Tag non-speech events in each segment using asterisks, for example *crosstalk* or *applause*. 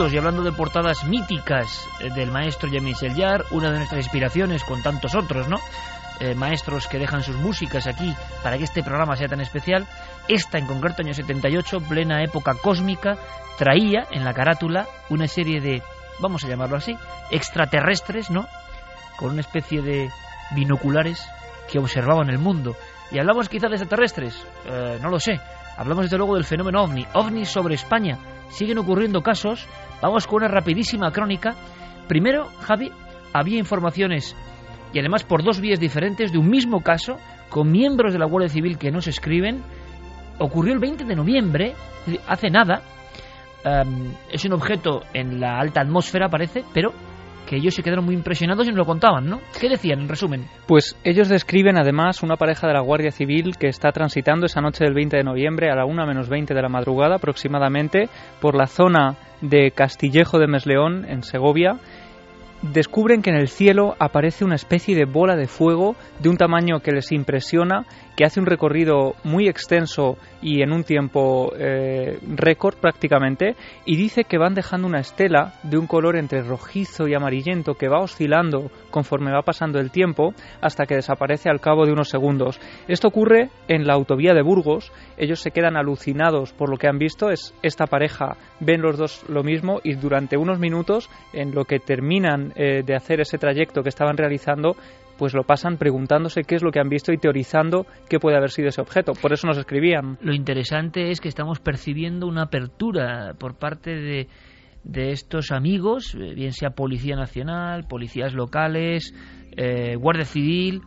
27 minutos y hablando de portadas míticas eh, del maestro Jamie Sellar, una de nuestras inspiraciones con tantos otros, ¿no? Eh, maestros que dejan sus músicas aquí para que este programa sea tan especial. Esta en concreto, año 78, plena época cósmica, traía en la carátula una serie de, vamos a llamarlo así, extraterrestres, ¿no? Con una especie de binoculares que observaban el mundo. ¿Y hablamos quizá de extraterrestres? Eh, no lo sé. Hablamos desde luego del fenómeno ovni. OVNI sobre España. Siguen ocurriendo casos. Vamos con una rapidísima crónica. Primero, Javi, había informaciones y además por dos vías diferentes de un mismo caso con miembros de la Guardia Civil que no se escriben. Ocurrió el 20 de noviembre, hace nada. Em, es un objeto en la alta atmósfera, parece, pero que ellos se quedaron muy impresionados y nos lo contaban, ¿no? ¿Qué decían en resumen? Pues ellos describen además una pareja de la Guardia Civil que está transitando esa noche del 20 de noviembre a la 1 menos 20 de la madrugada aproximadamente por la zona de Castillejo de Mesleón en Segovia descubren que en el cielo aparece una especie de bola de fuego de un tamaño que les impresiona, que hace un recorrido muy extenso y en un tiempo eh, récord prácticamente, y dice que van dejando una estela de un color entre rojizo y amarillento que va oscilando conforme va pasando el tiempo hasta que desaparece al cabo de unos segundos. Esto ocurre en la autovía de Burgos, ellos se quedan alucinados por lo que han visto, es esta pareja. Ven los dos lo mismo y durante unos minutos en lo que terminan eh, de hacer ese trayecto que estaban realizando pues lo pasan preguntándose qué es lo que han visto y teorizando qué puede haber sido ese objeto. Por eso nos escribían. Lo interesante es que estamos percibiendo una apertura por parte de, de estos amigos, eh, bien sea Policía Nacional, policías locales, eh, Guardia Civil,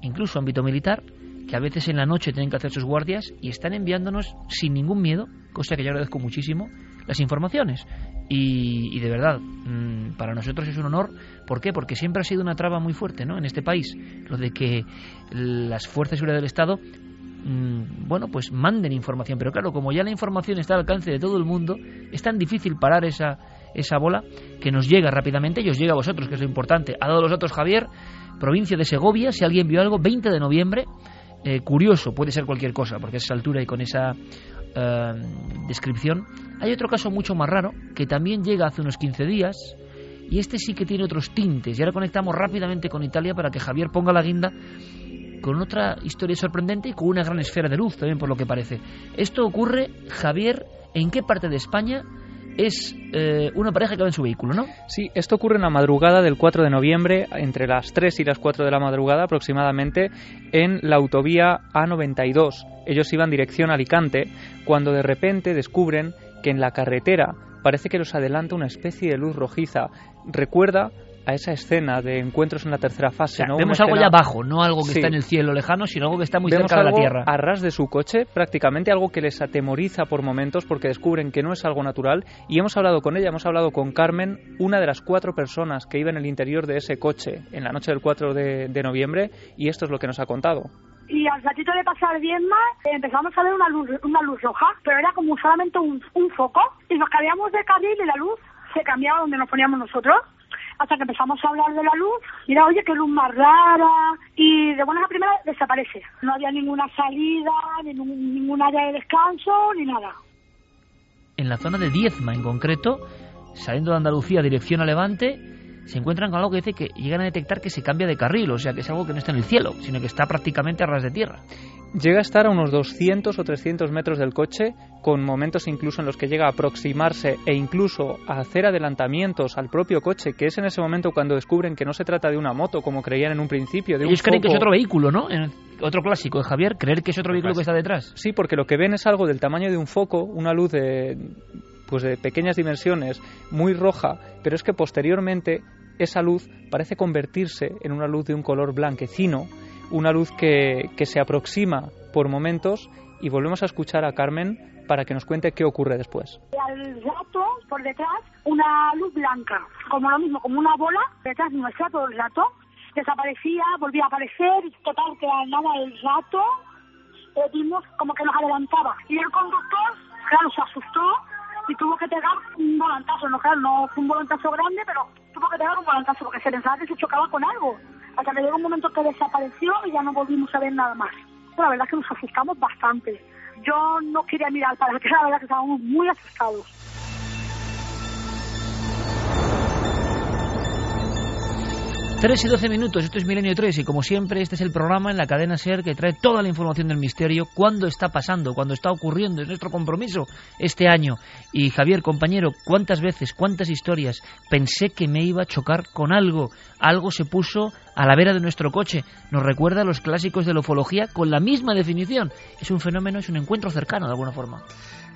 incluso ámbito militar, que a veces en la noche tienen que hacer sus guardias y están enviándonos sin ningún miedo, cosa que yo agradezco muchísimo, las informaciones. Y, de verdad, mm, para nosotros es un honor. ¿Por qué? Porque siempre ha sido una traba muy fuerte ¿no? en este país, lo de que las fuerzas de seguridad del Estado mm, bueno, pues manden información. Pero claro, como ya la información está al alcance de todo el mundo, es tan difícil parar esa, esa bola que nos llega rápidamente y os llega a vosotros, que es lo importante. Ha dado los datos Javier, provincia de Segovia, si alguien vio algo, 20 de noviembre. Eh, curioso, puede ser cualquier cosa, porque a esa altura y con esa eh, descripción. Hay otro caso mucho más raro que también llega hace unos 15 días y este sí que tiene otros tintes. Y ahora conectamos rápidamente con Italia para que Javier ponga la guinda con otra historia sorprendente y con una gran esfera de luz también por lo que parece. Esto ocurre, Javier, ¿en qué parte de España es eh, una pareja que va en su vehículo, ¿no? Sí, esto ocurre en la madrugada del 4 de noviembre, entre las 3 y las 4 de la madrugada aproximadamente, en la autovía A92. Ellos iban dirección a Alicante cuando de repente descubren que en la carretera parece que los adelanta una especie de luz rojiza. Recuerda a esa escena de encuentros en la tercera fase. ¿no? Vemos algo ya abajo, no algo que está en el cielo lejano, sino algo que está muy cerca de la Tierra. A ras de su coche, prácticamente algo que les atemoriza por momentos porque descubren que no es algo natural. Y hemos hablado con ella, hemos hablado con Carmen, una de las cuatro personas que iba en el interior de ese coche en la noche del 4 de, noviembre, y esto es lo que nos ha contado y al ratito de pasar bien más empezamos a ver una luz, una luz roja, pero era como solamente un, foco y nos cambiamos de carril y la luz se cambiaba donde nos poníamos nosotros hasta que empezamos a hablar de la luz, y era, oye, qué luz más rara, y de buenas a primeras desaparece. No había ninguna salida, ni ningún área de descanso, ni nada. En la zona de Diezma, en concreto, saliendo de Andalucía dirección a Levante, se encuentran con algo que dice que llegan a detectar que se cambia de carril, o sea, que es algo que no está en el cielo, sino que está prácticamente a ras de tierra. Llega a estar a unos 200 o 300 metros del coche, con momentos incluso en los que llega a aproximarse e incluso a hacer adelantamientos al propio coche, que es en ese momento cuando descubren que no se trata de una moto, como creían en un principio. De Ellos creen que es otro vehículo, ¿no? Otro clásico de Javier, creer que es otro vehículo que está detrás. Sí, porque lo que ven es algo del tamaño de un foco, una luz de, pues de pequeñas dimensiones, muy roja, pero es que posteriormente esa luz parece convertirse en una luz de un color blanquecino, una luz que, que se aproxima por momentos y volvemos a escuchar a Carmen para que nos cuente qué ocurre después. Al rato, por detrás, una luz blanca, como lo mismo, como una bola, detrás nuestra todo el rato, desaparecía, volvía a aparecer, total que al nada del rato eh, vimos como que nos adelantaba. Y el conductor, claro, se asustó y tuvo que pegar un volantazo, no claro, no fue un volantazo grande, pero tuvo que pegar un volantazo porque se pensaba que se chocaba con algo. Hasta que llegó un momento que desapareció y ya no volvimos a ver nada más. la verdad es que nos asustamos bastante. Yo no quería mirar para atrás, la verdad que estábamos muy asustados. 3 y 12 minutos, esto es Milenio 3 y como siempre este es el programa en la cadena SER que trae toda la información del misterio, cuándo está pasando, cuándo está ocurriendo, es nuestro compromiso este año. Y Javier, compañero, ¿cuántas veces, cuántas historias pensé que me iba a chocar con algo? Algo se puso a la vera de nuestro coche. Nos recuerda a los clásicos de la ufología con la misma definición. Es un fenómeno, es un encuentro cercano de alguna forma.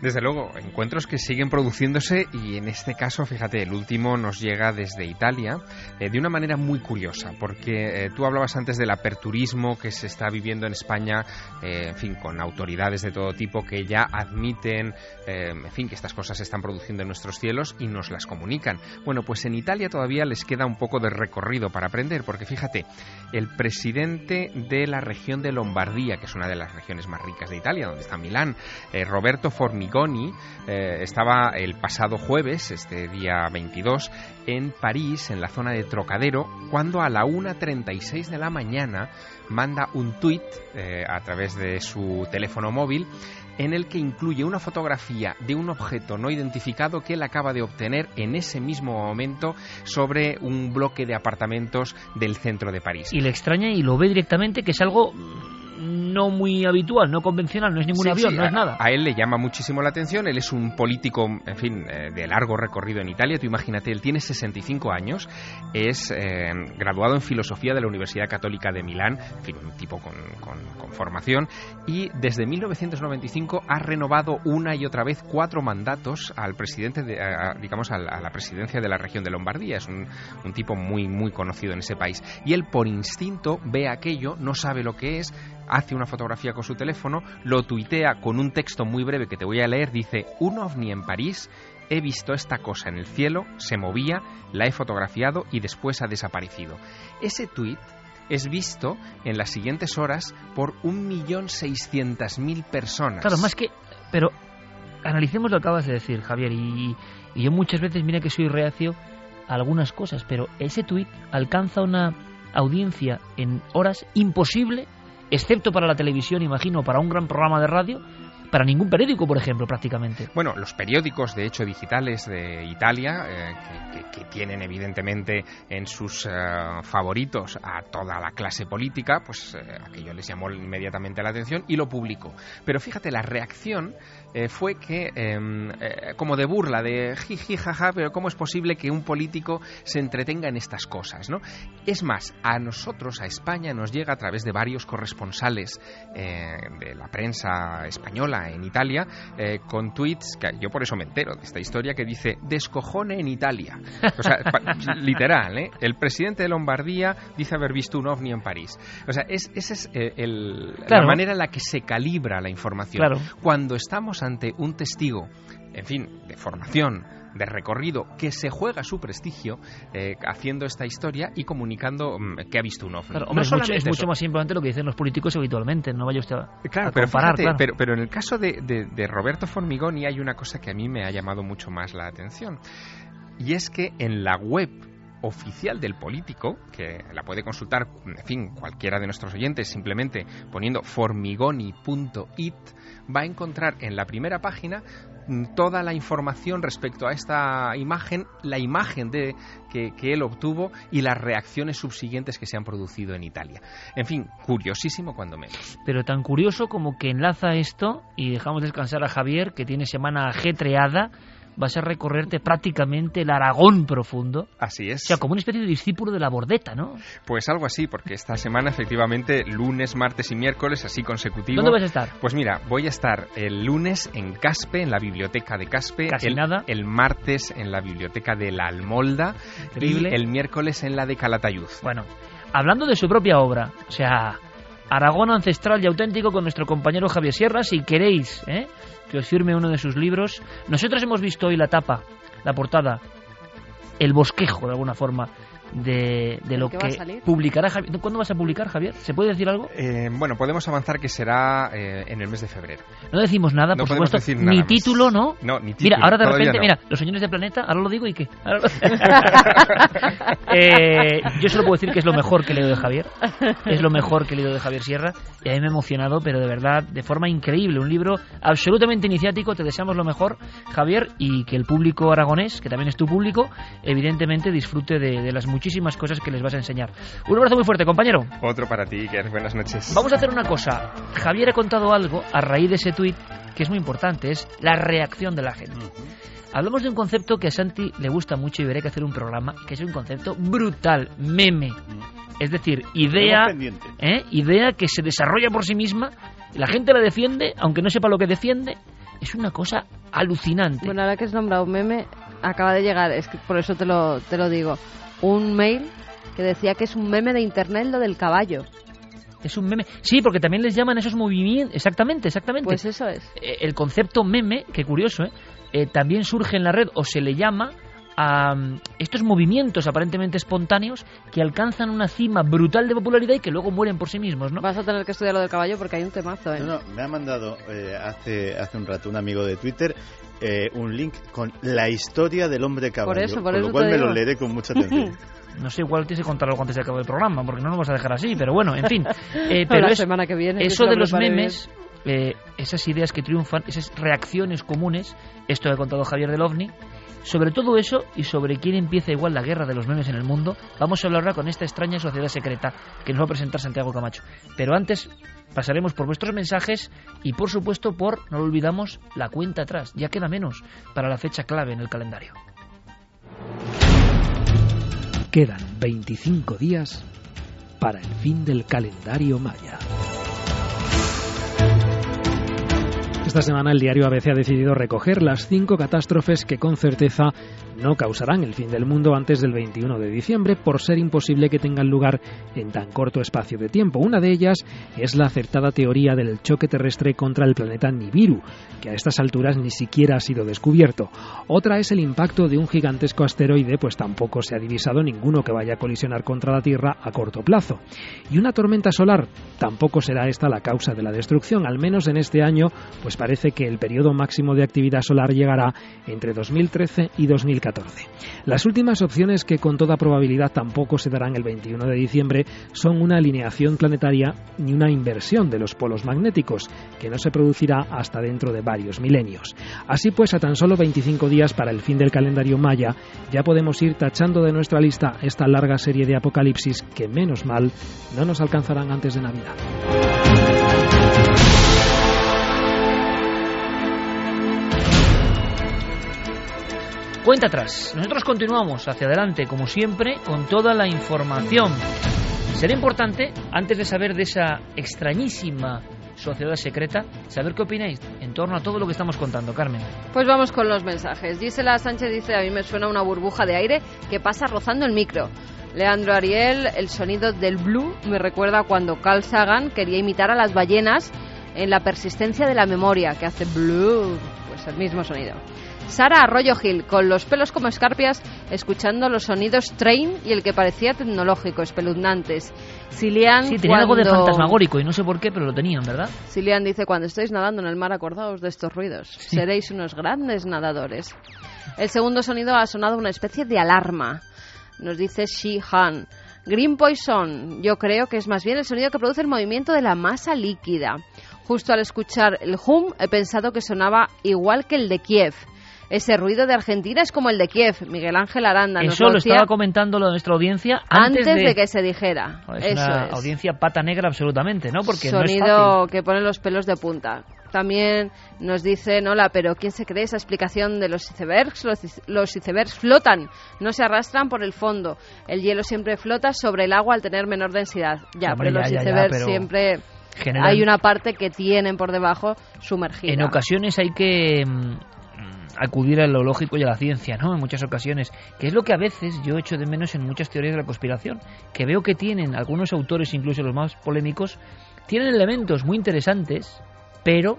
Desde luego, encuentros que siguen produciéndose y en este caso, fíjate, el último nos llega desde Italia eh, de una manera muy curiosa, porque eh, tú hablabas antes del aperturismo que se está viviendo en España, eh, en fin, con autoridades de todo tipo que ya admiten, en fin, que estas cosas se están produciendo en nuestros cielos y nos las comunican. Bueno, pues en Italia todavía les queda un poco de recorrido para aprender, porque fíjate, el presidente de la región de Lombardía, que es una de las regiones más ricas de Italia, donde está Milán, Roberto Forni Goni eh, estaba el pasado jueves, este día 22, en París, en la zona de Trocadero, cuando a la 1.36 de la mañana manda un tuit eh, a través de su teléfono móvil en el que incluye una fotografía de un objeto no identificado que él acaba de obtener en ese mismo momento sobre un bloque de apartamentos del centro de París. Y le extraña y lo ve directamente que es algo no muy habitual, no convencional, no es ningún avión, no es nada. A él le llama muchísimo la atención, él es un político, en fin, eh, de largo recorrido en Italia, tú imagínate, él tiene 65 años, es eh, graduado en filosofía de la Universidad Católica de Milán, en fin, un tipo con, formación, y desde 1995 ha renovado una y otra vez cuatro mandatos al presidente, de, digamos, a, la presidencia de la región de Lombardía, es un, un tipo muy, muy conocido en ese país, y él por instinto ve aquello, no sabe lo que es, hace una fotografía con su teléfono, lo tuitea con un texto muy breve que te voy a leer, dice, un ovni en París, he visto esta cosa en el cielo, se movía, la he fotografiado y después ha desaparecido. Ese tuit es visto en las siguientes horas por 1.600.000 personas. Claro, más que... Pero analicemos lo que acabas de decir, Javier, y, yo muchas veces, mira que soy reacio a algunas cosas, pero ese tuit alcanza una audiencia en horas imposible excepto para la televisión, imagino, para un gran programa de radio, para ningún periódico, por ejemplo, prácticamente. Bueno, los periódicos, de hecho, digitales de Italia, eh, que, tienen evidentemente en sus eh, favoritos a toda la clase política, pues eh, aquello les llamó inmediatamente la atención y lo publicó. Pero fíjate, la reacción fue que, em, como de burla, de jiji, jaja, pero ¿cómo es posible que un político se entretenga en estas cosas? ¿no? Es más, a nosotros, a España, nos llega a través de varios corresponsales de la prensa española, en Italia eh, con tweets, que yo por eso me entero de esta historia, que dice descojone en Italia. O sea, *laughs* literal, ¿eh? El presidente de Lombardía dice haber visto un ovni en París. O sea, es, esa es eh, la manera en la que se calibra la información. Cuando estamos ante un testigo, en fin, de formación, de recorrido que se juega su prestigio eh, haciendo esta historia y comunicando mm, que ha visto un ovni. es, mucho, más importante lo que dicen los políticos habitualmente, no vaya usted a, claro, pero comparar. Pero, pero, en el caso de, de Roberto Formigoni hay una cosa que a mí me ha llamado mucho más la atención y es que en la web oficial del político, que la puede consultar, en fin, cualquiera de nuestros oyentes, simplemente poniendo formigoni.it, va a encontrar en la primera página mm, toda la información respecto a esta imagen, la imagen de que, que, él obtuvo y las reacciones subsiguientes que se han producido en Italia. En fin, curiosísimo cuando menos. Pero tan curioso como que enlaza esto y dejamos descansar a Javier, que tiene semana ajetreada vas a recorrerte prácticamente el Aragón profundo. Así es. O sea, como una especie de discípulo de la bordeta, ¿no? Pues algo así, porque esta semana efectivamente lunes, martes y miércoles, así consecutivo. ¿Dónde vas a estar? Pues mira, voy a estar el lunes en Caspe, en la biblioteca de Caspe. Casi el, nada. El martes en la biblioteca de la Almolda. Increíble. Y el miércoles en la de Calatayud. Bueno, hablando de su propia obra, o sea, Aragón ancestral y auténtico con nuestro compañero Javier Sierra, si queréis, ¿eh? que os firme uno de sus libros. Nosotros hemos visto hoy la tapa, la portada, el bosquejo de alguna forma de, lo que, publicará Javier. ¿Cuándo vas a publicar, Javier? ¿Se puede decir algo? Eh, bueno, podemos avanzar que será eh, en el mes de febrero. No decimos nada, por supuesto. ni título, ¿no? No, ni título. Mira, ahora de repente, mira, los señores de Planeta, ahora lo digo y qué. *laughs* eh, yo solo puedo decir que es lo mejor que he leído de Javier. Es lo mejor que he leído de Javier Sierra. Y a mí me ha emocionado, pero de verdad, de forma increíble. Un libro absolutamente iniciático. Te deseamos lo mejor, Javier, y que el público aragonés, que también es tu público, evidentemente disfrute de, de las muchísimas cosas que les vas a enseñar. Un abrazo muy fuerte, compañero. Otro para ti, Iker. Buenas noches. Vamos a hacer una cosa. Javier ha contado algo a raíz de ese tuit que es muy importante, es la reacción de la gente. Hablamos de un concepto que a Santi le gusta mucho y veré que hacer un programa, que es un concepto brutal, meme. Es decir, idea, ¿eh? idea que se desarrolla por sí misma, la gente la defiende, aunque no sepa lo que defiende, es una cosa alucinante. Bueno, ahora que has nombrado meme, acaba de llegar, es que por eso te lo, te lo digo, un mail que decía que es un meme de internet lo del caballo. Es un meme. Sí, porque también les llaman esos movimientos. Exactamente, exactamente. Pues eso es. Eh, El concepto meme, qué curioso, ¿eh? Eh, también surge en la red o se le llama a estos movimientos aparentemente espontáneos que alcanzan una cima brutal de popularidad y que luego mueren por sí mismos, ¿no? Vas a tener que estudiar lo del caballo porque hay un temazo, ¿eh? No, no, me ha mandado eh, hace, hace un rato un amigo de Twitter eh, un link con la historia del hombre caballo. Por eso, por con eso lo cual me lo leeré con mucha atención. *laughs* No sé, igual tienes que contarlo antes de acabar el programa, porque no nos vas a dejar así, pero bueno, en fin. *laughs* Eh, pero la es- semana que viene. eso lo de los memes, eh, esas ideas que triunfan, esas reacciones comunes, esto que ha contado Javier del OVNI, sobre todo eso y sobre quién empieza igual la guerra de los memes en el mundo, vamos a hablar ahora con esta extraña sociedad secreta que nos va a presentar Santiago Camacho. Pero antes pasaremos por vuestros mensajes y por supuesto por, no lo olvidamos, la cuenta atrás. Ya queda menos para la fecha clave en el calendario. Quedan 25 días para el fin del calendario maya. Esta semana el diario ABC ha decidido recoger las cinco catástrofes que con certeza no causarán el fin del mundo antes del 21 de diciembre por ser imposible que tengan lugar en tan corto espacio de tiempo. Una de ellas es la acertada teoría del choque terrestre contra el planeta Nibiru, que a estas alturas ni siquiera ha sido descubierto. Otra es el impacto de un gigantesco asteroide, pues tampoco se ha divisado ninguno que vaya a colisionar contra la Tierra a corto plazo. Y una tormenta solar, tampoco será esta la causa de la destrucción, al menos en este año, pues parece que el periodo máximo de actividad solar llegará entre 2013 y 2014. Las últimas opciones que con toda probabilidad tampoco se darán el 21 de diciembre son una alineación planetaria ni una inversión de los polos magnéticos, que no se producirá hasta dentro de varios milenios. Así pues, a tan solo 25 días para el fin del calendario maya, ya podemos ir tachando de nuestra lista esta larga serie de apocalipsis que, menos mal, no nos alcanzarán antes de Navidad. Cuenta atrás. Nosotros continuamos hacia adelante, como siempre, con toda la información. Será importante, antes de saber de esa extrañísima sociedad secreta, saber qué opináis en torno a todo lo que estamos contando, Carmen. Pues vamos con los mensajes. Gisela Sánchez dice, a mí me suena una burbuja de aire que pasa rozando el micro. Leandro Ariel, el sonido del blue me recuerda cuando Carl Sagan quería imitar a las ballenas en la persistencia de la memoria, que hace blue, pues el mismo sonido. Sara Arroyo Gil, con los pelos como escarpias, escuchando los sonidos train y el que parecía tecnológico, espeluznantes. Cilian, Sí, tenía algo de cuando- fantasmagórico y no sé por qué, pero lo tenían, ¿verdad? Cilian dice, cuando estéis nadando en el mar, acordaos de estos ruidos. Seréis unos grandes nadadores. El segundo sonido ha sonado una especie de alarma. Nos dice Shi Han. Green Poison, yo creo que es más bien el sonido que produce el movimiento de la masa líquida. Justo al escuchar el hum he pensado que sonaba igual que el de Kiev. Ese ruido de Argentina es como el de Kiev. Miguel Ángel Aranda nos Eso lo lo decía estaba comentando lo de nuestra audiencia antes, antes de... que se dijera. Es Eso una es. audiencia pata negra absolutamente, ¿no? Porque no es sonido fácil. que pone los pelos de punta. También nos dicen, hola, pero ¿quién se cree esa explicación de los icebergs? Los, los icebergs flotan, no se arrastran por el fondo. El hielo siempre flota sobre el agua al tener menor densidad. Ya, Hombre, pero los ya, ya, ya, icebergs pero siempre hay una parte que tienen por debajo sumergida. En ocasiones hay que mm, acudir a lo lógico y a la ciencia, ¿no? En muchas ocasiones, que es lo que a veces yo echo de menos en muchas teorías de la conspiración, que veo que tienen algunos autores, incluso los más polémicos, tienen elementos muy interesantes, pero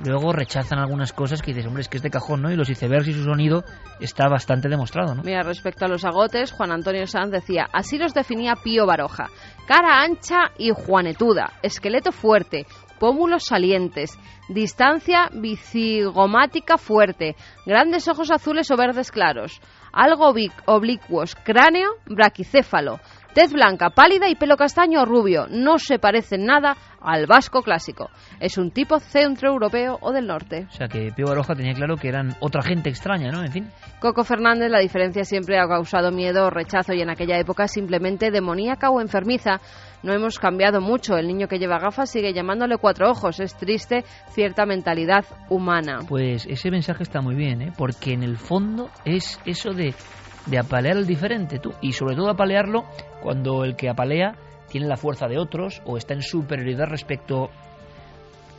luego rechazan algunas cosas que dices, hombre, es que es de cajón, ¿no? Y los icebergs y su sonido está bastante demostrado, ¿no? Mira, respecto a los agotes, Juan Antonio Sanz decía, así los definía Pío Baroja. Cara ancha y juanetuda, esqueleto fuerte, pómulos salientes, distancia bicigomática fuerte, grandes ojos azules o verdes claros, algo oblicuos, cráneo braquicéfalo, Tez blanca, pálida y pelo castaño o rubio. No se parece nada al vasco clásico. Es un tipo centroeuropeo o del norte. O sea que Pío Baroja tenía claro que eran otra gente extraña, ¿no? En fin. Coco Fernández, la diferencia siempre ha causado miedo o rechazo y en aquella época simplemente demoníaca o enfermiza. No hemos cambiado mucho. El niño que lleva gafas sigue llamándole cuatro ojos. Es triste cierta mentalidad humana. Pues ese mensaje está muy bien, ¿eh? porque en el fondo es eso de, de apalear al diferente, tú. Y sobre todo apalearlo cuando el que apalea tiene la fuerza de otros o está en superioridad respecto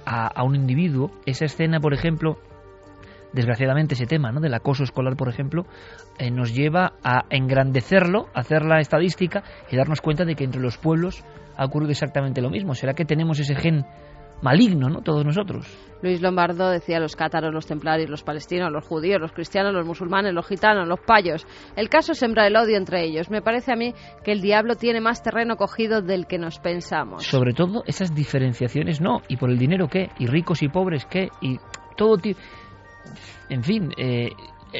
a, un individuo. Esa escena, por ejemplo, desgraciadamente ese tema ¿no? del acoso escolar, por ejemplo, eh, nos lleva a engrandecerlo, hacer la estadística y darnos cuenta de que entre los pueblos ha ocurrido exactamente lo mismo. ¿Será que tenemos ese gen maligno, ¿no? Todos nosotros. Luis Lombardo decía los cátaros, los templarios, los palestinos, los judíos, los cristianos, los musulmanes, los gitanos, los payos. El caso es sembrar el odio entre ellos. Me parece a mí que el diablo tiene más terreno cogido del que nos pensamos. Sobre todo esas diferenciaciones, no. ¿Y por el dinero qué? ¿Y ricos y pobres qué? Y todo tipo en fin, eh,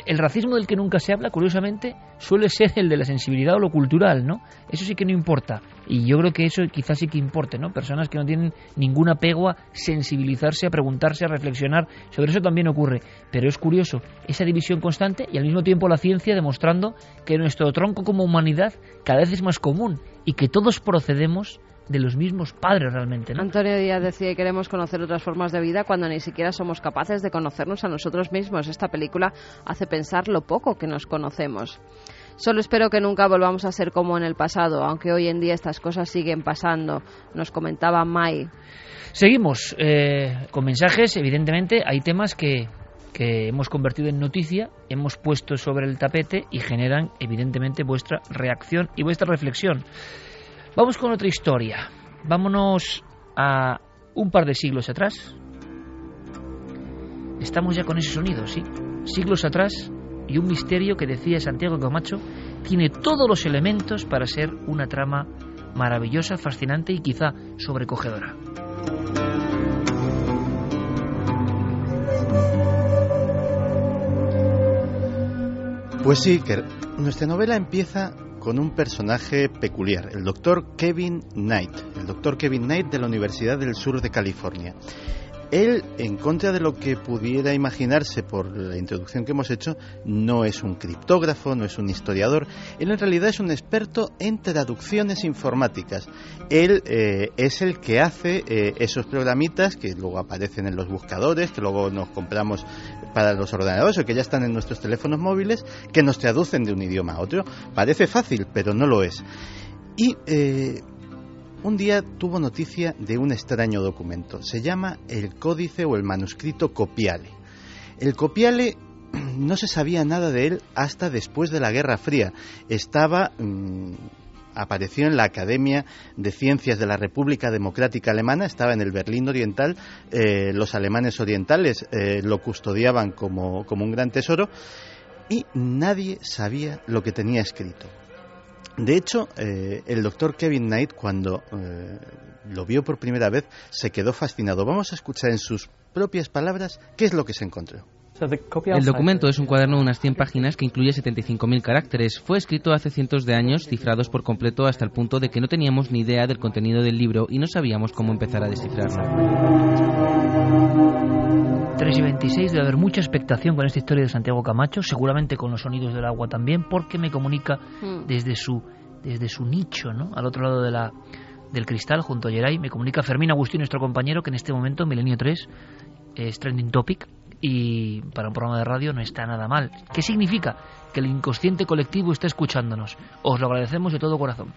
el racismo del que nunca se habla, curiosamente, suele ser el de la sensibilidad o lo cultural, ¿no? Eso sí que no importa. Y yo creo que eso quizás sí que importe, ¿no? Personas que no tienen ningún apego a sensibilizarse, a preguntarse, a reflexionar. Sobre eso también ocurre. Pero es curioso, esa división constante y al mismo tiempo la ciencia demostrando que nuestro tronco como humanidad cada vez es más común y que todos procedemos de los mismos padres realmente. ¿no? Antonio Díaz decía que queremos conocer otras formas de vida cuando ni siquiera somos capaces de conocernos a nosotros mismos. Esta película hace pensar lo poco que nos conocemos. Solo espero que nunca volvamos a ser como en el pasado, aunque hoy en día estas cosas siguen pasando, nos comentaba Mai. Seguimos eh, con mensajes, evidentemente hay temas que, que hemos convertido en noticia, hemos puesto sobre el tapete y generan evidentemente vuestra reacción y vuestra reflexión. Vamos con otra historia. Vámonos a un par de siglos atrás. Estamos ya con ese sonido, ¿sí? Siglos atrás y un misterio que decía Santiago Camacho tiene todos los elementos para ser una trama maravillosa, fascinante y quizá sobrecogedora. Pues sí, Iker, nuestra novela empieza con un personaje peculiar, el doctor Kevin Knight, el doctor Kevin Knight de la Universidad del Sur de California. Él, en contra de lo que pudiera imaginarse por la introducción que hemos hecho, no es un criptógrafo, no es un historiador. Él en realidad es un experto en traducciones informáticas. Él eh, es el que hace eh, esos programitas que luego aparecen en los buscadores, que luego nos compramos para los ordenadores o que ya están en nuestros teléfonos móviles, que nos traducen de un idioma a otro. Parece fácil, pero no lo es. Y eh, un día tuvo noticia de un extraño documento. Se llama el códice o el manuscrito Copiale. El Copiale *clears throat* no se sabía nada de él hasta después de la Guerra Fría. Estaba mmm, apareció en la Academia de Ciencias de la República Democrática Alemana, estaba en el Berlín Oriental, eh, los alemanes orientales eh, lo custodiaban como, como un gran tesoro y nadie sabía lo que tenía escrito. De hecho, eh, el doctor Kevin Knight, cuando eh, lo vio por primera vez, se quedó fascinado. Vamos a escuchar en sus propias palabras qué es lo que se encontró. El documento es un cuaderno de unas 100 páginas que incluye 75.000 caracteres. Fue escrito hace cientos de años, cifrados por completo hasta el punto de que no teníamos ni idea del contenido del libro y no sabíamos cómo empezar a descifrarlo. 3 y 26 debe haber mucha expectación con esta historia de Santiago Camacho, seguramente con los sonidos del agua también, porque me comunica desde su desde su nicho, ¿no? Al otro lado de la, del cristal, junto a Geray, me comunica Fermín Agustín, nuestro compañero, que en este momento, Milenio 3, es trending topic y para un programa de radio no está nada mal. ¿Qué significa? Que el inconsciente colectivo está escuchándonos. Os lo agradecemos de todo corazón.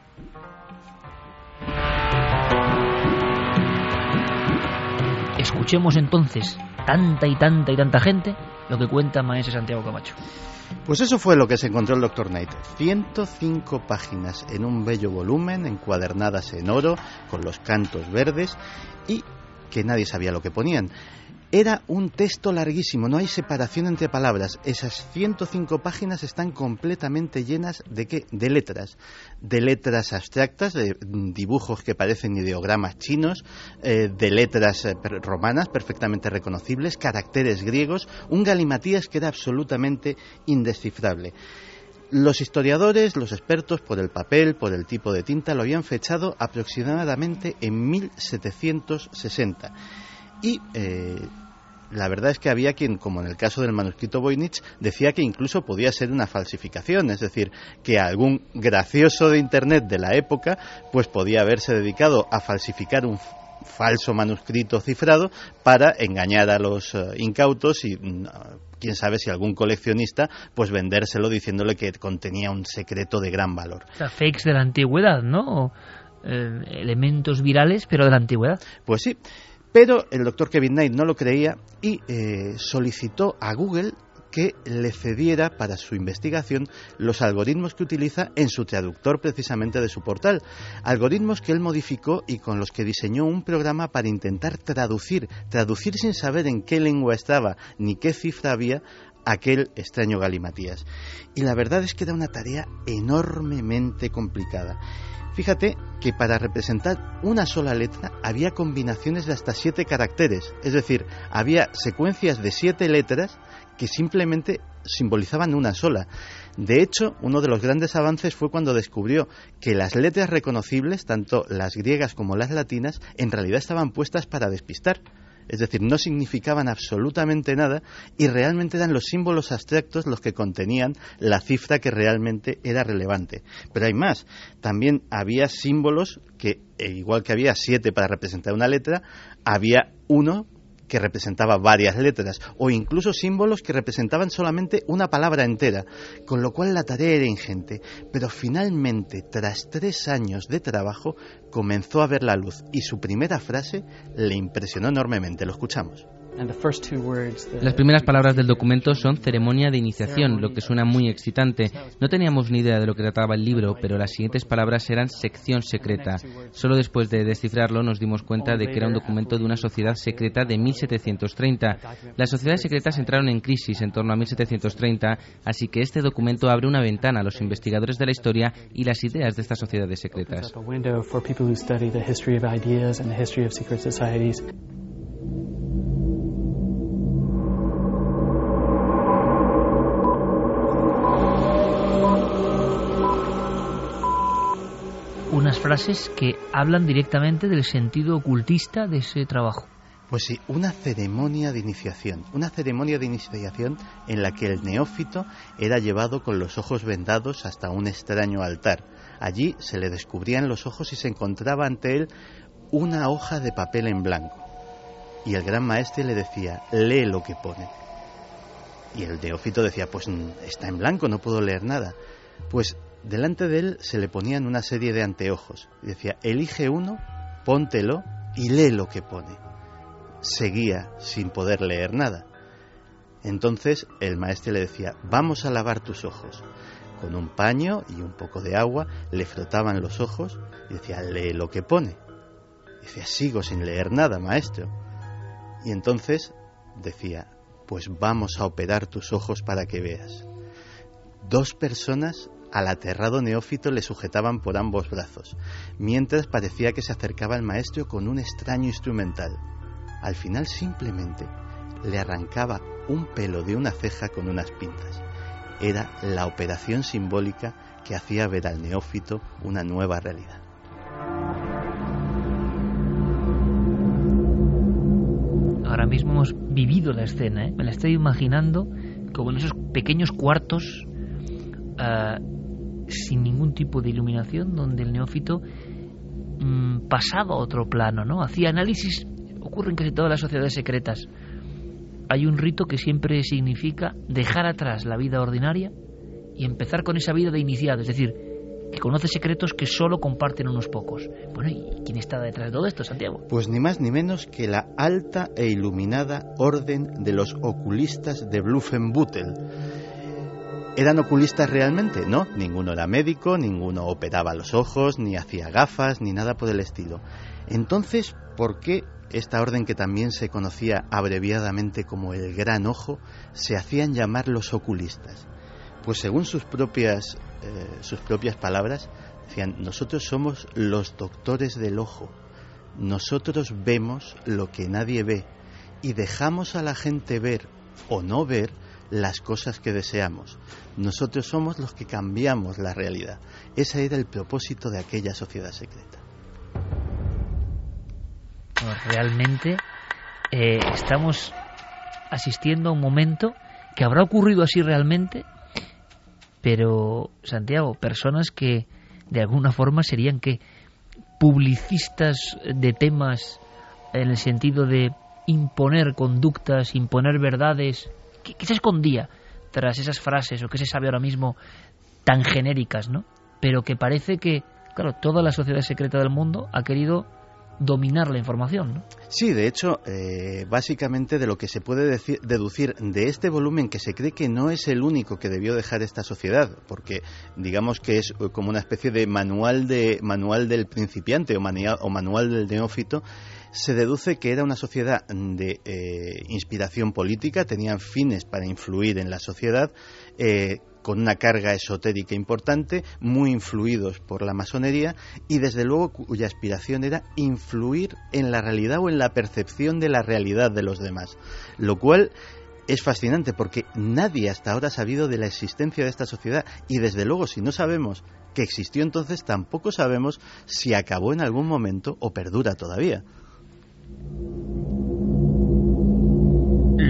Escuchemos entonces tanta y tanta y tanta gente lo que cuenta Maese Santiago Camacho. Pues eso fue lo que se encontró el doctor Knight. 105 páginas en un bello volumen, encuadernadas en oro, con los cantos verdes y que nadie sabía lo que ponían. Era un texto larguísimo, no hay separación entre palabras. Esas 105 páginas están completamente llenas de qué? De letras. De letras abstractas, de dibujos que parecen ideogramas chinos, eh, de letras eh, romanas perfectamente reconocibles, caracteres griegos, un galimatías que era absolutamente indescifrable. Los historiadores, los expertos, por el papel, por el tipo de tinta, lo habían fechado aproximadamente en 1760. Y eh, la verdad es que había quien, como en el caso del manuscrito Voynich, decía que incluso podía ser una falsificación, es decir, que algún gracioso de Internet de la época pues podía haberse dedicado a falsificar un falso manuscrito cifrado para engañar a los eh, incautos y mm, quién sabe si algún coleccionista pues vendérselo diciéndole que contenía un secreto de gran valor. O sea, fakes de la antigüedad, ¿no? Eh, elementos virales, pero de la antigüedad. Pues sí. Pero el doctor Kevin Knight no lo creía y eh, solicitó a Google que le cediera para su investigación los algoritmos que utiliza en su traductor precisamente de su portal. Algoritmos que él modificó y con los que diseñó un programa para intentar traducir, traducir sin saber en qué lengua estaba ni qué cifra había aquel extraño galimatías. Y la verdad es que era una tarea enormemente complicada. Fíjate que para representar una sola letra había combinaciones de hasta siete caracteres, es decir, había secuencias de siete letras que simplemente simbolizaban una sola. De hecho, uno de los grandes avances fue cuando descubrió que las letras reconocibles, tanto las griegas como las latinas, en realidad estaban puestas para despistar es decir, no significaban absolutamente nada y realmente eran los símbolos abstractos los que contenían la cifra que realmente era relevante. Pero hay más, también había símbolos que, eh, igual que había siete para representar una letra, había uno que representaba varias letras o incluso símbolos que representaban solamente una palabra entera, con lo cual la tarea era ingente. Pero finalmente, tras tres años de trabajo, comenzó a ver la luz y su primera frase le impresionó enormemente. Lo escuchamos. Las primeras palabras del documento son ceremonia de iniciación, lo que suena muy excitante. No teníamos ni idea de lo que trataba el libro, pero las siguientes palabras eran sección secreta. Solo después de descifrarlo nos dimos cuenta de que era un documento de una sociedad secreta de 1730. Las sociedades secretas entraron en crisis en torno a 1730, así que este documento abre una ventana a los investigadores de la historia y las ideas de estas sociedades secretas. Frases que hablan directamente del sentido ocultista de ese trabajo. Pues sí, una ceremonia de iniciación, una ceremonia de iniciación en la que el neófito era llevado con los ojos vendados hasta un extraño altar. Allí se le descubrían los ojos y se encontraba ante él una hoja de papel en blanco. Y el gran maestre le decía, lee lo que pone. Y el neófito decía, pues está en blanco, no puedo leer nada. Pues delante de él se le ponían una serie de anteojos y decía, elige uno, póntelo y lee lo que pone. Seguía sin poder leer nada. Entonces el maestro le decía, vamos a lavar tus ojos. Con un paño y un poco de agua le frotaban los ojos y decía, lee lo que pone. decía, sigo sin leer nada, maestro. Y entonces decía, pues vamos a operar tus ojos para que veas. Dos personas al aterrado neófito le sujetaban por ambos brazos, mientras parecía que se acercaba el maestro con un extraño instrumental. Al final simplemente le arrancaba un pelo de una ceja con unas pinzas. Era la operación simbólica que hacía ver al neófito una nueva realidad. Ahora mismo hemos vivido la escena, ¿eh? me la estoy imaginando como en esos pequeños cuartos ah, sin ningún tipo de iluminación, donde el neófito mm, pasaba a otro plano, ¿no? Hacía análisis, ocurre en casi todas las sociedades secretas. Hay un rito que siempre significa dejar atrás la vida ordinaria y empezar con esa vida de iniciado, es decir, que conoce secretos que solo comparten unos pocos. Bueno, ¿y quién está detrás de todo esto, Santiago? Pues ni más ni menos que la alta e iluminada orden de los oculistas de Bluffenbüttel ¿Eran oculistas realmente? No, ninguno era médico, ninguno operaba los ojos, ni hacía gafas, ni nada por el estilo. Entonces, ¿por qué esta orden que también se conocía abreviadamente como el Gran Ojo se hacían llamar los oculistas? Pues según sus propias, eh, sus propias palabras, decían, nosotros somos los doctores del ojo, nosotros vemos lo que nadie ve y dejamos a la gente ver o no ver las cosas que deseamos. Nosotros somos los que cambiamos la realidad. Ese era el propósito de aquella sociedad secreta. realmente eh, estamos asistiendo a un momento que habrá ocurrido así realmente, pero Santiago, personas que de alguna forma serían que publicistas de temas en el sentido de imponer conductas, imponer verdades, ¿qué, se escondía tras esas frases o qué se sabe ahora mismo tan genéricas, ¿no? Pero que parece que, claro, toda la sociedad secreta del mundo ha querido dominar la información. ¿no? Sí, de hecho, eh, básicamente de lo que se puede deducir de este volumen que se cree que no es el único que debió dejar esta sociedad, porque digamos que es como una especie de manual de manual del principiante o, o manual del neófito, se deduce que era una sociedad de eh, inspiración política, tenían fines para influir en la sociedad. Eh, con una carga esotérica importante, muy influidos por la masonería y desde luego cuya aspiración era influir en la realidad o en la percepción de la realidad de los demás. Lo cual es fascinante porque nadie hasta ahora ha sabido de la existencia de esta sociedad y desde luego si no sabemos que existió entonces tampoco sabemos si acabó en algún momento o perdura todavía.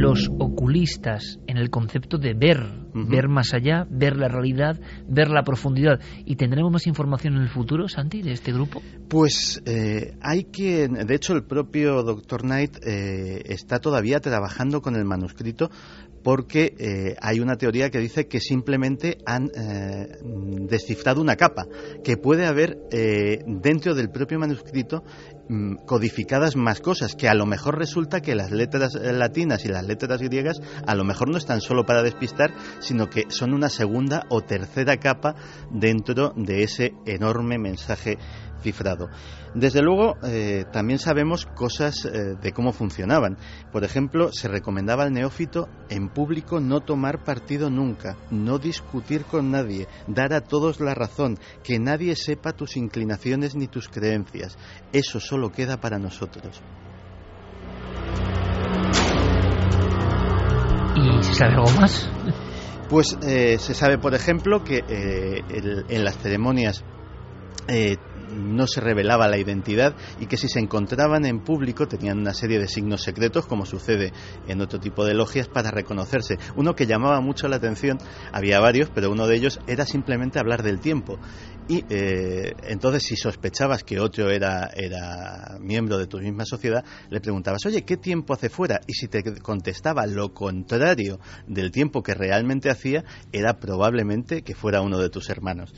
Los oculistas en el concepto de ver, ver más allá, ver la realidad, ver la profundidad. ¿Y tendremos más información en el futuro, Santi, de este grupo? Pues eh, hay que, de hecho, el propio Dr. Knight eh, está todavía trabajando con el manuscrito porque eh, hay una teoría que dice que simplemente han descifrado una capa, que puede haber dentro del propio manuscrito mm, codificadas más cosas, que a lo mejor resulta que las letras latinas y las letras griegas a lo mejor no están solo para despistar, sino que son una segunda o tercera capa dentro de ese enorme mensaje cifrado. Desde luego, eh, también sabemos cosas eh, de cómo funcionaban. Por ejemplo, se recomendaba al neófito en público no tomar partido nunca, no discutir con nadie, dar a todos la razón, que nadie sepa tus inclinaciones ni tus creencias. Eso solo queda para nosotros. ¿Y se sabe algo más? Pues eh, se sabe, por ejemplo, que en las ceremonias no se revelaba la identidad y que si se encontraban en público tenían una serie de signos secretos, como sucede en otro tipo de logias, para reconocerse. Uno que llamaba mucho la atención, había varios, pero uno de ellos era simplemente hablar del tiempo. Y eh, entonces, si sospechabas que otro era, era miembro de tu misma sociedad, le preguntabas, oye, ¿qué tiempo hace fuera? Y si te contestaba lo contrario del tiempo que realmente hacía, era probablemente que fuera uno de tus hermanos.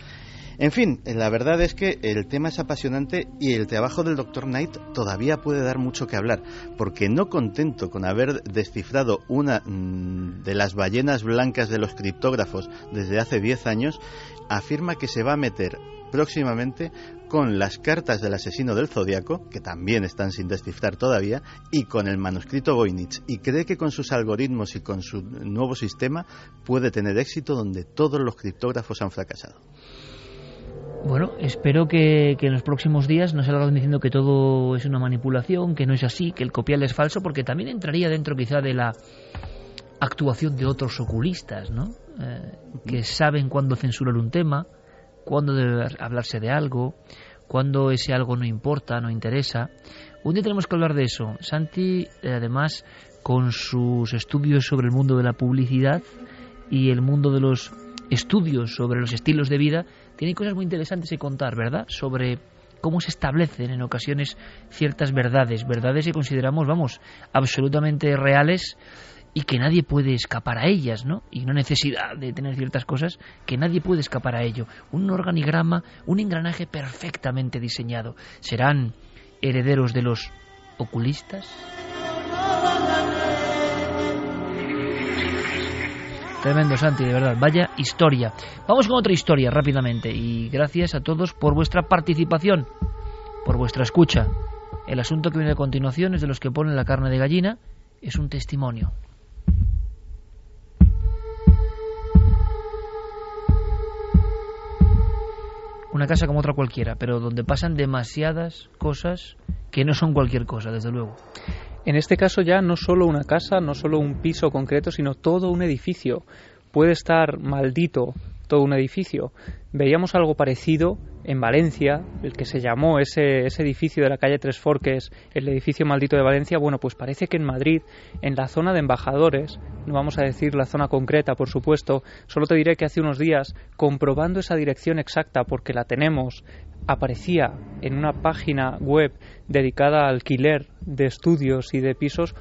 En fin, la verdad es que el tema es apasionante y el trabajo del Dr. Knight todavía puede dar mucho que hablar, porque no contento con haber descifrado una mm, de las ballenas blancas de los criptógrafos desde hace 10 años, afirma que se va a meter próximamente con las cartas del asesino del zodiaco, que también están sin descifrar todavía, y con el manuscrito Voynich, y cree que con sus algoritmos y con su nuevo sistema puede tener éxito donde todos los criptógrafos han fracasado. Bueno, espero que, en los próximos días no salgan diciendo que todo es una manipulación, que no es así, que el copial es falso, porque también entraría dentro quizá de la actuación de otros oculistas, ¿no? Eh, que saben cuándo censurar un tema, cuándo debe hablarse de algo, cuándo ese algo no importa, no interesa. Un día tenemos que hablar de eso. Santi, eh, además, con sus estudios sobre el mundo de la publicidad y el mundo de los estudios sobre los estilos de vida, tiene cosas muy interesantes que contar, ¿verdad? Sobre cómo se establecen en ocasiones ciertas verdades, verdades que consideramos, vamos, absolutamente reales y que nadie puede escapar a ellas, ¿no? Y no necesidad de tener ciertas cosas que nadie puede escapar a ello. Un organigrama, un engranaje perfectamente diseñado. ¿Serán herederos de los oculistas? Tremendo, Santi, de verdad. Vaya historia. Vamos con otra historia rápidamente. Y gracias a todos por vuestra participación, por vuestra escucha. El asunto que viene a continuación es de los que ponen la carne de gallina. Es un testimonio. Una casa como otra cualquiera, pero donde pasan demasiadas cosas que no son cualquier cosa, desde luego. En este caso ya no solo una casa, no solo un piso concreto, sino todo un edificio. Puede estar maldito todo un edificio. Veíamos algo parecido en Valencia, el que se llamó ese, ese, edificio de la calle Tres Forques, el edificio maldito de Valencia. Bueno, pues parece que en Madrid, en la zona de embajadores, no vamos a decir la zona concreta, por supuesto, solo te diré que hace unos días, comprobando esa dirección exacta, porque la tenemos, aparecía en una página web dedicada al alquiler de estudios y de pisos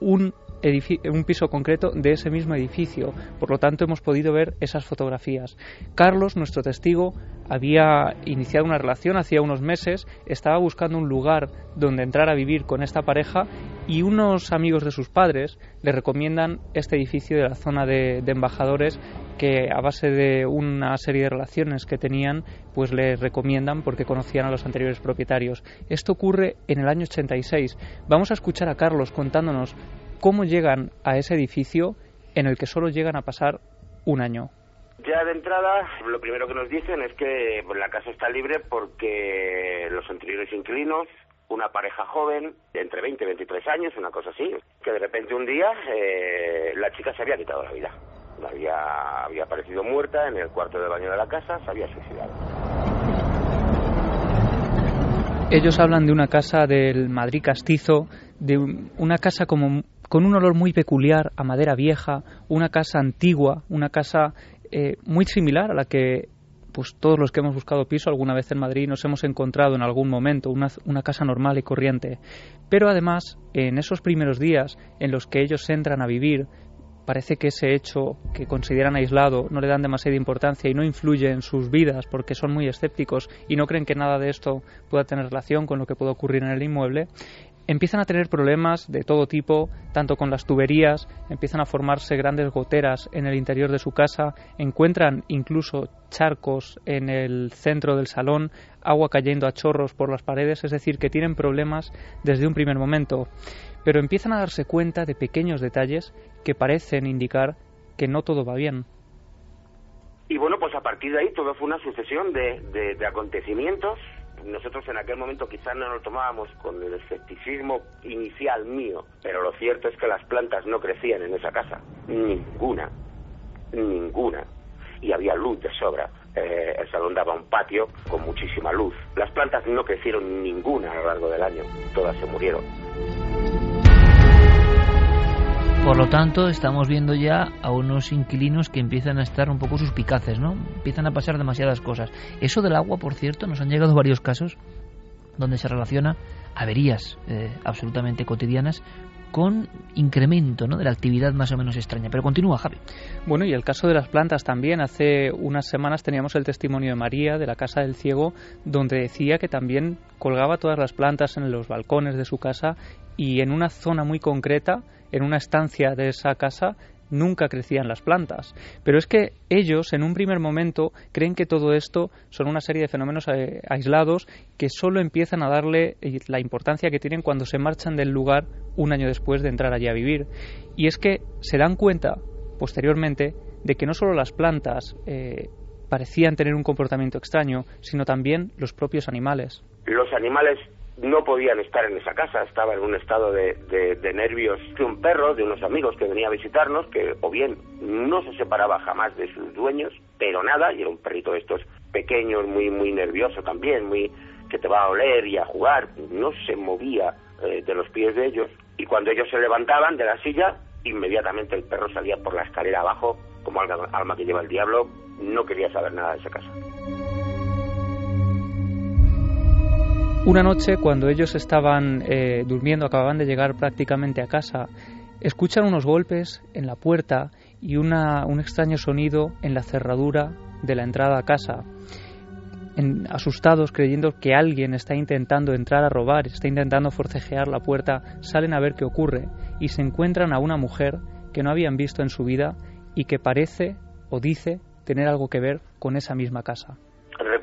un un piso concreto de ese mismo edificio. Por lo tanto, hemos podido ver esas fotografías. Carlos, nuestro testigo, había iniciado una relación hacía unos meses, estaba buscando un lugar donde entrar a vivir con esta pareja y unos amigos de sus padres le recomiendan este edificio de la zona de, de embajadores que a base de una serie de relaciones que tenían, pues le recomiendan porque conocían a los anteriores propietarios. Esto ocurre en el año 86. Vamos a escuchar a Carlos contándonos cómo llegan a ese edificio en el que solo llegan a pasar un año. Ya de entrada, lo primero que nos dicen es que la casa está libre porque los anteriores inquilinos, una pareja joven de entre 20 y 23 años, una cosa así, que de repente un día eh, la chica se había quitado la vida. Había, había aparecido muerta en el cuarto de baño de la casa, se había suicidado. Ellos hablan de una casa del Madrid castizo, de una casa como con un olor muy peculiar a madera vieja, una casa antigua, una casa eh, muy similar a la que pues todos los que hemos buscado piso alguna vez en Madrid nos hemos encontrado en algún momento, una, una, casa normal y corriente. Pero además, en esos primeros días en los que ellos entran a vivir, parece que ese hecho que consideran aislado no le dan demasiada importancia y no influye en sus vidas porque son muy escépticos y no creen que nada de esto pueda tener relación con lo que puede ocurrir en el inmueble, empiezan a tener problemas de todo tipo, tanto con las tuberías, empiezan a formarse grandes goteras en el interior de su casa, encuentran incluso charcos en el centro del salón, agua cayendo a chorros por las paredes, es decir, que tienen problemas desde un primer momento, pero empiezan a darse cuenta de pequeños detalles que parecen indicar que no todo va bien. Y bueno, pues a partir de ahí todo fue una sucesión de, de, de acontecimientos nosotros en aquel momento quizás no lo tomábamos con el escepticismo inicial mío, pero lo cierto es que las plantas no crecían en esa casa, ninguna, ninguna, y había luz de sobra. Eh, el salón daba un patio con muchísima luz. Las plantas no crecieron ninguna a lo largo del año, todas se murieron. Por lo tanto, estamos viendo ya a unos inquilinos que empiezan a estar un poco suspicaces, ¿no? Empiezan a pasar demasiadas cosas. Eso del agua, por cierto, nos han llegado varios casos donde se relaciona averías eh, absolutamente cotidianas con incremento ¿no? de la actividad más o menos extraña. Pero continúa, Javi. Bueno, y el caso de las plantas también. Hace unas semanas teníamos el testimonio de María de la Casa del Ciego, donde decía que también colgaba todas las plantas en los balcones de su casa y en una zona muy concreta, en una estancia de esa casa, nunca crecían las plantas. Pero es que ellos, en un primer momento, creen que todo esto son una serie de fenómenos eh, aislados que solo empiezan a darle eh, la importancia que tienen cuando se marchan del lugar un año después de entrar allí a vivir. Y es que se dan cuenta, posteriormente, de que no solo las plantas eh, parecían tener un comportamiento extraño, sino también los propios animales. Los animales no podían estar en esa casa, estaba en un estado de, de, nervios de un perro, de unos amigos que venía a visitarnos, que o bien no se separaba jamás de sus dueños, pero nada, y era un perrito de estos pequeños, muy, muy nervioso también, muy que te va a oler y a jugar, no se movía eh, de los pies de ellos, y cuando ellos se levantaban de la silla, inmediatamente el perro salía por la escalera abajo, como alma que lleva el diablo, no quería saber nada de esa casa. Una noche, cuando ellos estaban eh, durmiendo, acababan de llegar prácticamente a casa, escuchan unos golpes en la puerta y un extraño sonido en la cerradura de la entrada a casa. asustados, creyendo que alguien está intentando entrar a robar, está intentando forcejear la puerta, salen a ver qué ocurre y se encuentran a una mujer que no habían visto en su vida y que parece o dice tener algo que ver con esa misma casa.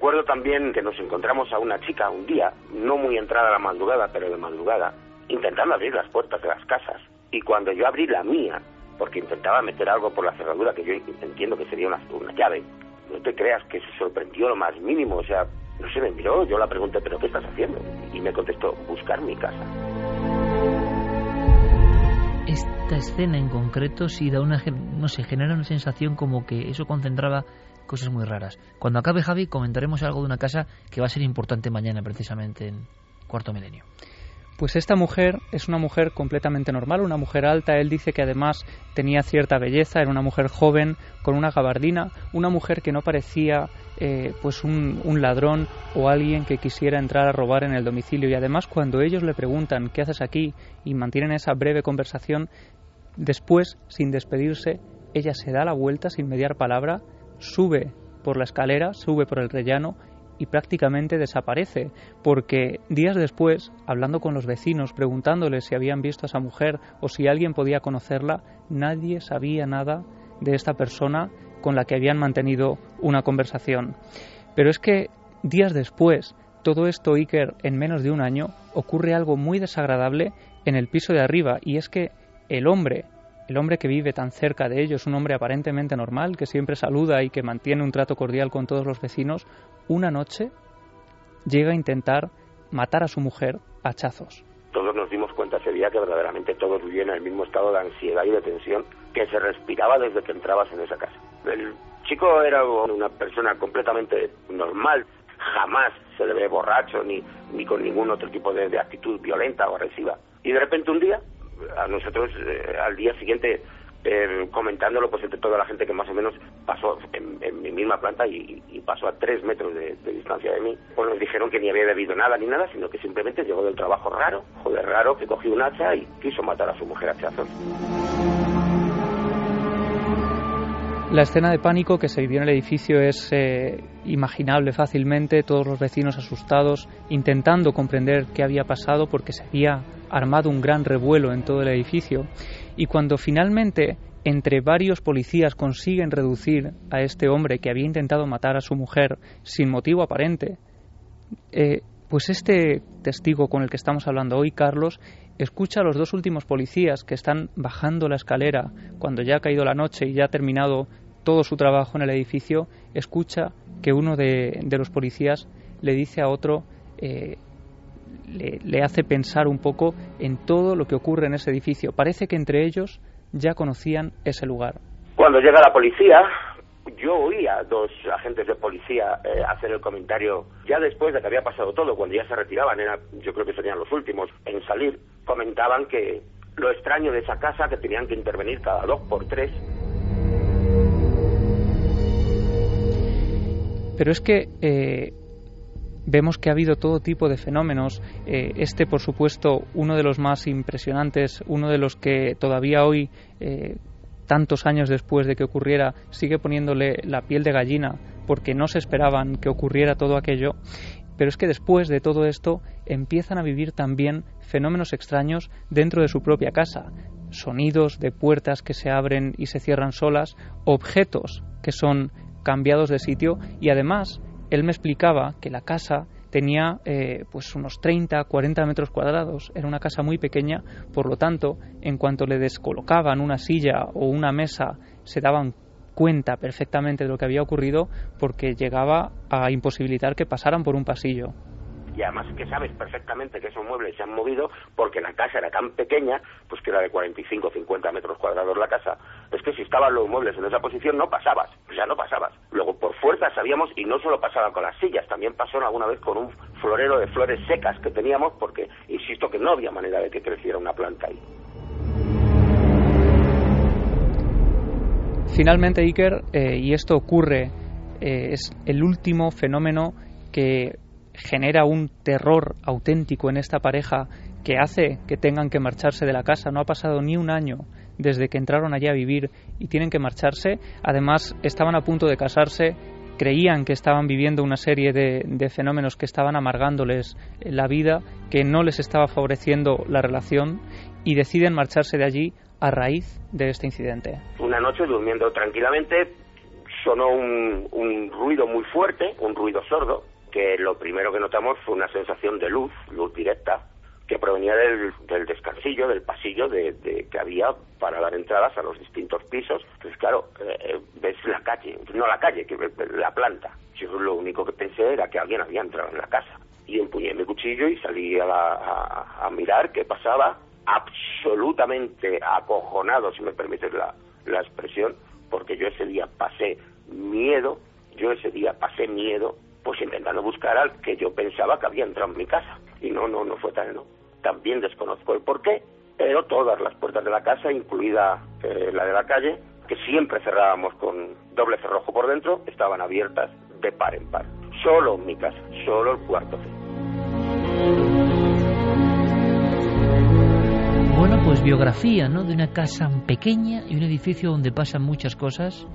Recuerdo también que nos encontramos a una chica un día, no muy entrada la madrugada, pero de madrugada, intentando abrir las puertas de las casas. Y cuando yo abrí la mía, porque intentaba meter algo por la cerradura, que yo entiendo que sería una, una llave, no te creas que se sorprendió lo más mínimo, o sea, no se me miró, yo la pregunté, ¿pero qué estás haciendo? Y me contestó, buscar mi casa. esta escena en concreto sí da una, no sé, genera una sensación como que eso concentraba cosas muy raras. Cuando acabe Javi comentaremos algo de una casa que va a ser importante mañana precisamente en Cuarto Milenio. Pues esta mujer es una mujer completamente normal, una mujer alta. Él dice que además tenía cierta belleza, era una mujer joven, con una gabardina, una mujer que no parecía eh, pues un, un, ladrón o alguien que quisiera entrar a robar en el domicilio. Y además cuando ellos le preguntan qué haces aquí y mantienen esa breve conversación, después, sin despedirse, ella se da la vuelta sin mediar palabra, sube por la escalera, sube por el rellano y prácticamente desaparece, porque días después, hablando con los vecinos, preguntándoles si habían visto a esa mujer o si alguien podía conocerla, nadie sabía nada de esta persona con la que habían mantenido una conversación. Pero es que días después, todo esto, Iker, en menos de un año, ocurre algo muy desagradable en el piso de arriba, y es que el hombre, el hombre que vive tan cerca de ellos, un hombre aparentemente normal, que siempre saluda y que mantiene un trato cordial con todos los vecinos, una noche llega a intentar matar a su mujer a hachazos. Todos nos dimos cuenta ese día que verdaderamente todos vivían en el mismo estado de ansiedad y de tensión que se respiraba desde que entrabas en esa casa. El chico era una persona completamente normal, jamás se le ve borracho ni, ni con ningún otro tipo de, de actitud violenta o agresiva. Y de repente un día, a nosotros eh, al día siguiente eh, comentándolo pues entre toda la gente que más o menos pasó en, en mi misma planta y, y, pasó a tres metros de, de, distancia de mí, pues nos dijeron que ni había bebido nada ni nada, sino que simplemente llegó del trabajo raro, joder raro, que cogió un hacha y quiso matar a su mujer a hachazos. La escena de pánico que se vivió en el edificio es eh, imaginable fácilmente, todos los vecinos asustados, intentando comprender qué había pasado porque se había armado un gran revuelo en todo el edificio. Y cuando finalmente entre varios policías consiguen reducir a este hombre que había intentado matar a su mujer sin motivo aparente, eh, pues este testigo con el que estamos hablando hoy, Carlos, escucha a los dos últimos policías que están bajando la escalera cuando ya ha caído la noche y ya ha terminado todo su trabajo en el edificio, escucha que uno de, los policías le dice a otro, eh, le, le, hace pensar un poco en todo lo que ocurre en ese edificio. Parece que entre ellos ya conocían ese lugar. Cuando llega la policía, yo oí a dos agentes de policía eh, hacer el comentario ya después de que había pasado todo, cuando ya se retiraban, era, yo creo que serían los últimos en salir, comentaban que lo extraño de esa casa, que tenían que intervenir cada dos por tres, Pero es que eh, vemos que ha habido todo tipo de fenómenos. Eh, este, por supuesto, uno de los más impresionantes, uno de los que todavía hoy, eh, tantos años después de que ocurriera, sigue poniéndole la piel de gallina porque no se esperaban que ocurriera todo aquello. Pero es que después de todo esto empiezan a vivir también fenómenos extraños dentro de su propia casa. Sonidos de puertas que se abren y se cierran solas, objetos que son cambiados de sitio y además él me explicaba que la casa tenía eh, pues unos 30, 40 metros cuadrados, era una casa muy pequeña, por lo tanto, en cuanto le descolocaban una silla o una mesa, se daban cuenta perfectamente de lo que había ocurrido porque llegaba a imposibilitar que pasaran por un pasillo y además que sabes perfectamente que esos muebles se han movido porque la casa era tan pequeña, pues que era de 45 o 50 metros cuadrados la casa, es que si estaban los muebles en esa posición no pasabas, o sea, no pasabas. Luego por fuerza sabíamos, y no solo pasaba con las sillas, también pasó alguna vez con un florero de flores secas que teníamos porque, insisto, que no había manera de que creciera una planta ahí. Finalmente, Iker, eh, y esto ocurre, eh, es el último fenómeno que genera un terror auténtico en esta pareja que hace que tengan que marcharse de la casa. No ha pasado ni un año desde que entraron allí a vivir y tienen que marcharse. Además, estaban a punto de casarse, creían que estaban viviendo una serie de, fenómenos que estaban amargándoles la vida, que no les estaba favoreciendo la relación y deciden marcharse de allí a raíz de este incidente. Una noche durmiendo tranquilamente sonó un, un ruido muy fuerte, un ruido sordo, que lo primero que notamos fue una sensación de luz, luz directa, que provenía del, del descansillo, del pasillo de, que había para dar entradas a los distintos pisos. Entonces, claro, eh, ves la calle, no la calle, que la planta. Yo lo único que pensé era que alguien había entrado en la casa. Y empuñé mi cuchillo y salí a, la, a, a mirar qué pasaba. absolutamente acojonado, si me permites la, la expresión, porque yo ese día pasé miedo, yo ese día pasé miedo, pues intentando buscar al que yo pensaba que había entrado en mi casa. Y no, no, no fue tan, no. También desconozco el por qué, pero todas las puertas de la casa, incluida eh, la de la calle, que siempre cerrábamos con doble cerrojo por dentro, estaban abiertas de par en par. Solo mi casa, solo el cuarto Bueno, pues biografía, ¿no? De una casa pequeña y un edificio donde pasan muchas cosas.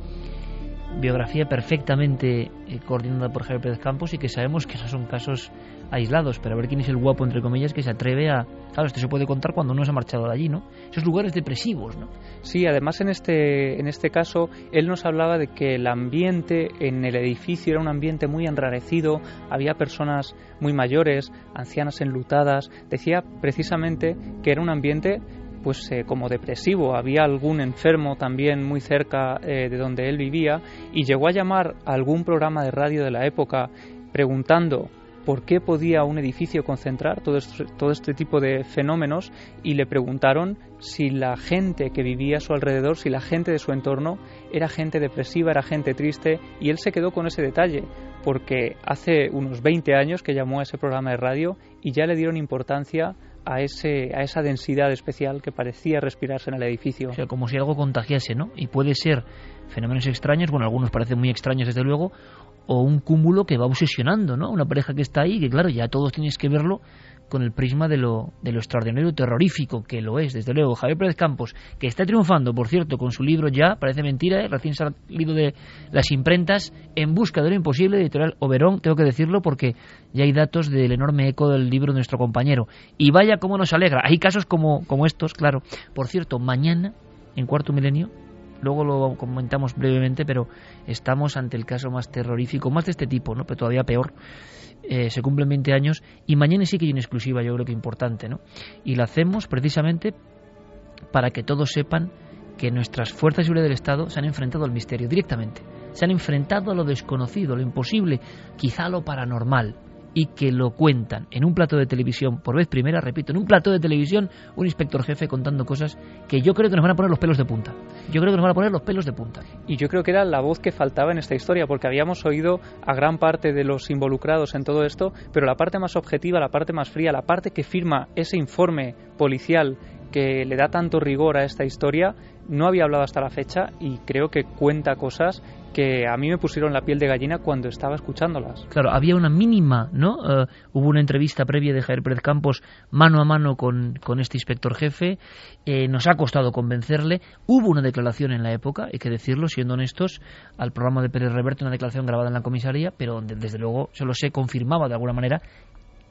Biografía perfectamente eh, coordinada por Javier Pérez Campos y que sabemos que no son casos aislados, pero a ver quién es el guapo, entre comillas, que se atreve a... Claro, esto se puede contar cuando uno se ha marchado de allí, ¿no? Esos lugares depresivos, ¿no? Sí, además en este, en este caso, él nos hablaba de que el ambiente en el edificio era un ambiente muy enrarecido, había personas muy mayores, ancianas enlutadas, decía precisamente que era un ambiente pues eh, como depresivo. Había algún enfermo también muy cerca eh, de donde él vivía y llegó a llamar a algún programa de radio de la época preguntando por qué podía un edificio concentrar todo este, todo este tipo de fenómenos y le preguntaron si la gente que vivía a su alrededor, si la gente de su entorno era gente depresiva, era gente triste y él se quedó con ese detalle porque hace unos 20 años que llamó a ese programa de radio y ya le dieron importancia a, ese, a esa densidad especial que parecía respirarse en el edificio. O sea, como si algo contagiase, ¿no? Y puede ser fenómenos extraños, bueno, algunos parecen muy extraños desde luego, o un cúmulo que va obsesionando, ¿no? Una pareja que está ahí, que claro, ya todos tienes que verlo con el prisma de lo, de lo extraordinario terrorífico que lo es, desde luego. Javier Pérez Campos, que está triunfando, por cierto, con su libro ya, parece mentira, ¿eh? recién salido de las imprentas, En busca de lo imposible, editorial Oberón, tengo que decirlo porque ya hay datos del enorme eco del libro de nuestro compañero. Y vaya cómo nos alegra. Hay casos como, como estos, claro. Por cierto, mañana, en cuarto milenio, luego lo comentamos brevemente, pero estamos ante el caso más terrorífico, más de este tipo, ¿no? pero todavía peor. Eh, se cumplen 20 años y mañana sí que hay una exclusiva, yo creo que importante, ¿no? Y la hacemos precisamente para que todos sepan que nuestras fuerzas de seguridad del Estado se han enfrentado al misterio directamente. Se han enfrentado a lo desconocido, a lo imposible, quizá a lo paranormal y que lo cuentan en un plato de televisión, por vez primera, repito, en un plato de televisión, un inspector jefe contando cosas que yo creo que nos van a poner los pelos de punta. Yo creo que nos van a poner los pelos de punta. Y yo creo que era la voz que faltaba en esta historia, porque habíamos oído a gran parte de los involucrados en todo esto, pero la parte más objetiva, la parte más fría, la parte que firma ese informe policial que le da tanto rigor a esta historia, no había hablado hasta la fecha y creo que cuenta cosas que a mí me pusieron la piel de gallina cuando estaba escuchándolas. Claro, había una mínima, ¿no? Eh, hubo una entrevista previa de Javier Pérez Campos mano a mano con, este inspector jefe, eh, nos ha costado convencerle, hubo una declaración en la época, hay que decirlo, siendo honestos, al programa de Pérez Reverte, una declaración grabada en la comisaría, pero donde desde luego se confirmaba de alguna manera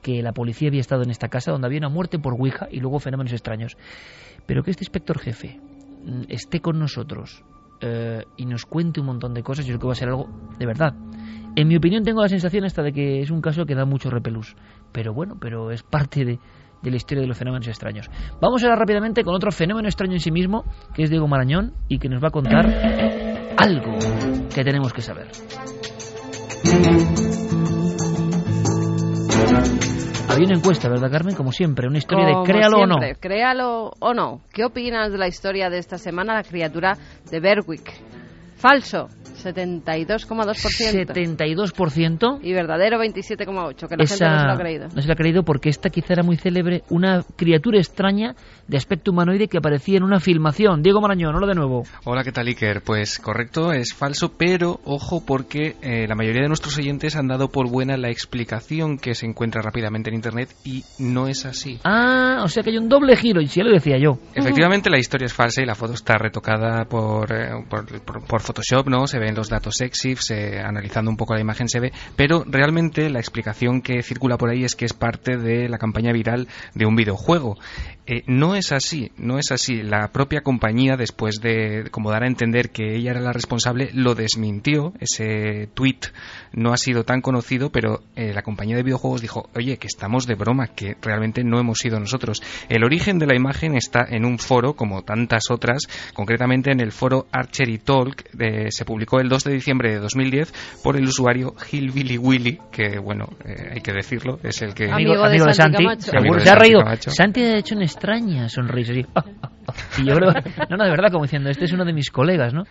que la policía había estado en esta casa donde había una muerte por Ouija y luego fenómenos extraños. Pero que este inspector jefe mm, esté con nosotros eh, y nos cuente un montón de cosas, yo creo que va a ser algo de verdad. En mi opinión tengo la sensación hasta de que es un caso que da mucho repelús, pero bueno, pero es parte de, de la historia de los fenómenos extraños. Vamos ahora rápidamente con otro fenómeno extraño en sí mismo, que es Diego Marañón, y que nos va a contar algo que tenemos que saber. Había una encuesta, ¿verdad, Carmen? Como siempre, una historia de créalo o no. Créalo o no. ¿Qué opinas de la historia de esta semana, la criatura de Berwick? Falso. 72,2%. 72%. Y verdadero 27,8%, que la gente no se lo ha creído. No se lo ha creído porque esta quizá era muy célebre, una criatura extraña de aspecto humanoide que aparecía en una filmación. Diego Marañón, hola de nuevo. Hola, ¿qué tal Iker? Pues correcto, es falso, pero ojo porque eh, la mayoría de nuestros oyentes han dado por buena la explicación que se encuentra rápidamente en Internet y no es así. Ah, o sea que hay un doble giro, y si ya lo decía yo. Efectivamente, la historia es falsa y la foto está retocada por, eh, por, por Photoshop, ¿no? Se ve los datos EXIF, analizando un poco la imagen se ve, pero realmente la explicación que circula por ahí es que es parte de la campaña viral de un videojuego. Eh, no es así, no es así. La propia compañía, después de como dar a entender que ella era la responsable, lo desmintió. Ese tweet no ha sido tan conocido, pero eh, la compañía de videojuegos dijo, oye, que estamos de broma, que realmente no hemos sido nosotros. El origen de la imagen está en un foro, como tantas otras, concretamente en el foro Archery Talk, se publicó el 2 de diciembre de 2010 por el usuario Hillbilly Willy, que bueno, eh, hay que decirlo, es el que... Amigo, de, Santi, Santi seguro, se ha reído. Santi ha hecho una extraña sonrisa. *laughs* Y yo creo, no, no, de verdad, como diciendo, este es uno de mis colegas, ¿no?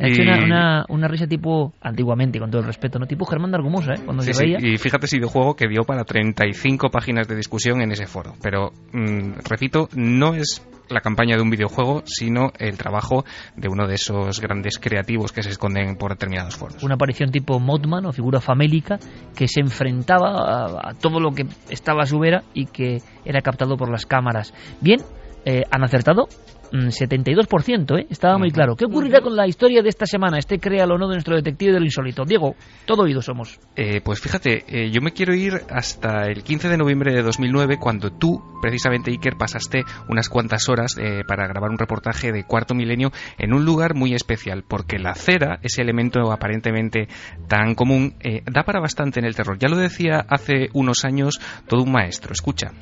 Ha hecho una, Y- una, una risa tipo, antiguamente, con todo el respeto, ¿no? Tipo Germán de Argumosa, ¿eh? Cuando Sí, se sí, veía. Y fíjate ese videojuego que dio para 35 páginas de discusión en ese foro. Pero, mm, repito, no es la campaña de un videojuego, sino el trabajo de uno de esos grandes creativos que se esconden por determinados foros. una aparición tipo Mothman o figura famélica que se enfrentaba a, a todo lo que estaba a su vera y que era captado por las cámaras. Bien, eh, han acertado. mm, 72%, ¿eh? estaba muy claro. ¿Qué ocurrirá con la historia de esta semana? Este créalo o no de nuestro detective de lo insólito. Diego, todo oído somos. Eh, pues fíjate, eh, yo me quiero ir hasta el 15 de noviembre de 2009, cuando tú, precisamente Iker, pasaste unas cuantas horas eh, para grabar un reportaje de Cuarto Milenio en un lugar muy especial, porque la cera, ese elemento aparentemente tan común, da para bastante en el terror. Ya lo decía hace unos años todo un maestro. Escucha.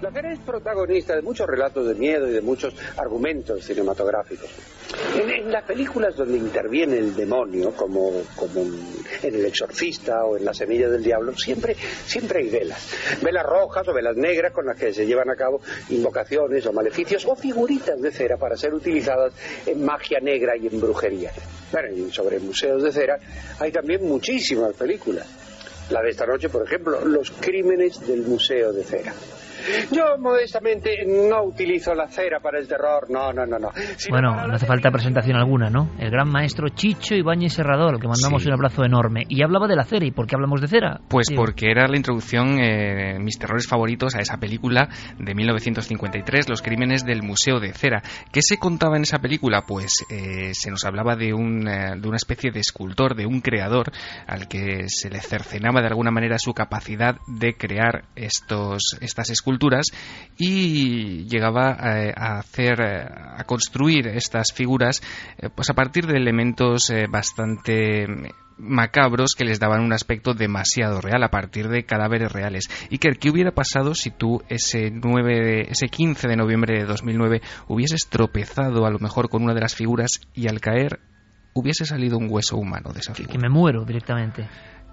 La cera es protagonista de muchos relatos de miedo y de muchos argumentos cinematográficos. En, en las películas donde interviene el demonio, como, como en El Exorcista o en La Semilla del Diablo, siempre, siempre hay velas. Velas rojas o velas negras con las que se llevan a cabo invocaciones o maleficios o figuritas de cera para ser utilizadas en magia negra y en brujería. Bueno, y sobre museos de cera hay también muchísimas películas. La de esta noche, por ejemplo, Los crímenes del Museo de Cera. Yo modestamente no utilizo la cera para el terror, no, no, no, no. Sino Bueno, no hace falta presentación alguna, ¿no? El gran maestro Chicho Ibáñez Serrador, al que mandamos Sí. un abrazo enorme. Y hablaba de la cera. ¿Y por qué hablamos de cera? Pues porque era la introducción, eh, mis terrores favoritos, a esa película de 1953, Los Crímenes del Museo de Cera. ¿Qué se contaba en esa película? Pues eh, se nos hablaba de, un, eh, de una especie de escultor, de un creador, al que se le cercenaba de alguna manera su capacidad de crear estos, estas esculturas y llegaba eh, a hacer, eh, a construir estas figuras eh, pues a partir de elementos eh, bastante macabros que les daban un aspecto demasiado real a partir de cadáveres reales. Iker, ¿qué hubiera pasado si tú ese 9 de- ese 15 de noviembre de 2009 hubieses tropezado a lo mejor con una de las figuras y al caer hubiese salido un hueso humano de esa figura? que me muero directamente.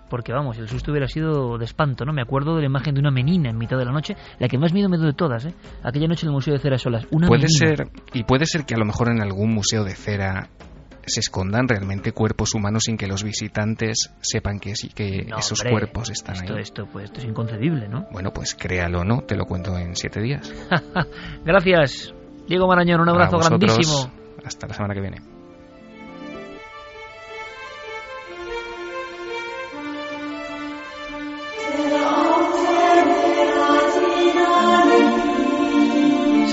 Porque vamos, el susto hubiera sido de espanto, ¿no? Me acuerdo de la imagen de una menina en mitad de la noche, la que más miedo me dio de todas, ¿eh? Aquella noche en el Museo de Cera Solas. Una Puede menina. ser y puede ser que a lo mejor en algún museo de cera se escondan realmente cuerpos humanos sin que los visitantes sepan que sí que No, esos hombre, cuerpos están esto, ahí. Esto, pues, esto es inconcebible, ¿no? Bueno, pues créalo no, te lo cuento en siete días. *laughs* Gracias, Diego Marañón, un abrazo grandísimo. Hasta la semana que viene.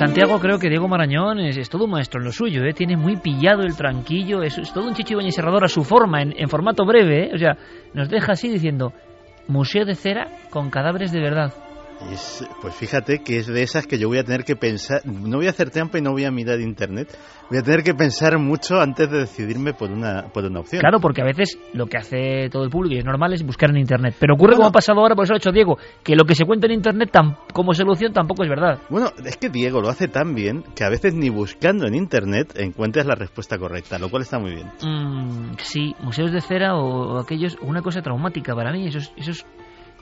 Santiago, creo que Diego Marañón es, es todo un maestro en lo suyo, ¿eh? Tiene muy pillado el tranquillo, es, todo un chicho Ibáñez Serrador a su forma, en, en formato breve, ¿eh? O sea, nos deja así diciendo, Museo de Cera con cadáveres de verdad. Es- pues fíjate que es de esas que yo voy a tener que pensar, no voy a hacer trampa y no voy a mirar internet, voy a tener que pensar mucho antes de decidirme por una, por una opción. Claro, porque a veces lo que hace todo el público y es normal es buscar en internet. Pero ocurre como ha pasado ahora, por eso lo ha hecho Diego, que lo que se cuenta en internet como solución tampoco es verdad. Bueno, es que Diego lo hace tan bien que a veces ni buscando en internet encuentras la respuesta correcta, lo cual está muy bien. Mm, sí, museos de cera o, o aquellos, una cosa traumática para mí, esos, esos